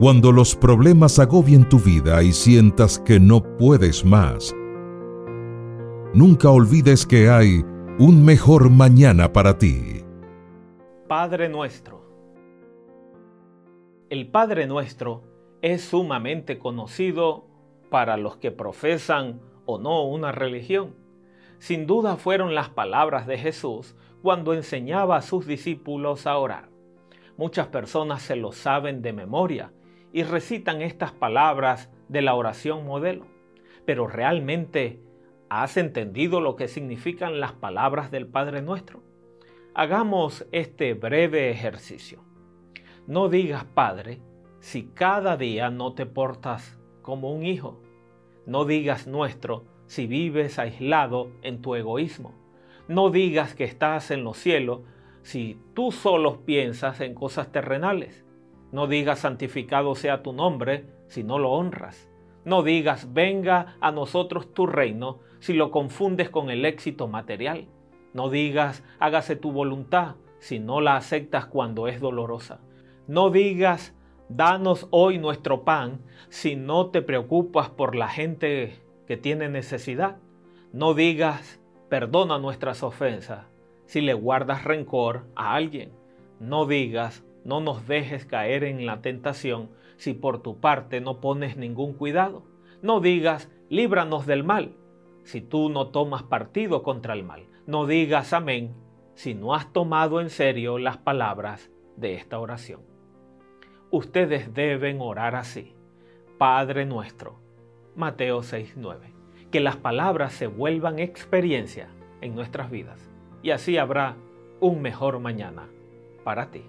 Cuando los problemas agobien tu vida y sientas que no puedes más, nunca olvides que hay un mejor mañana para ti. Padre nuestro. El Padre nuestro es sumamente conocido para los que profesan o no una religión. Sin duda fueron las palabras de Jesús cuando enseñaba a sus discípulos a orar. Muchas personas se lo saben de memoria y recitan estas palabras de la oración modelo. Pero realmente, ¿has entendido lo que significan las palabras del Padre Nuestro? Hagamos este breve ejercicio. No digas Padre si cada día no te portas como un hijo. No digas nuestro si vives aislado en tu egoísmo. No digas que estás en los cielos si tú solo piensas en cosas terrenales. No digas santificado sea tu nombre si no lo honras. No digas venga a nosotros tu reino si lo confundes con el éxito material. No digas hágase tu voluntad si no la aceptas cuando es dolorosa. No digas danos hoy nuestro pan si no te preocupas por la gente que tiene necesidad. No digas perdona nuestras ofensas si le guardas rencor a alguien. No digas no nos dejes caer en la tentación si por tu parte no pones ningún cuidado. No digas, líbranos del mal, si tú no tomas partido contra el mal. No digas amén si no has tomado en serio las palabras de esta oración. Ustedes deben orar así. Padre nuestro. Mateo 6:9. Que las palabras se vuelvan experiencia en nuestras vidas y así habrá un mejor mañana para ti.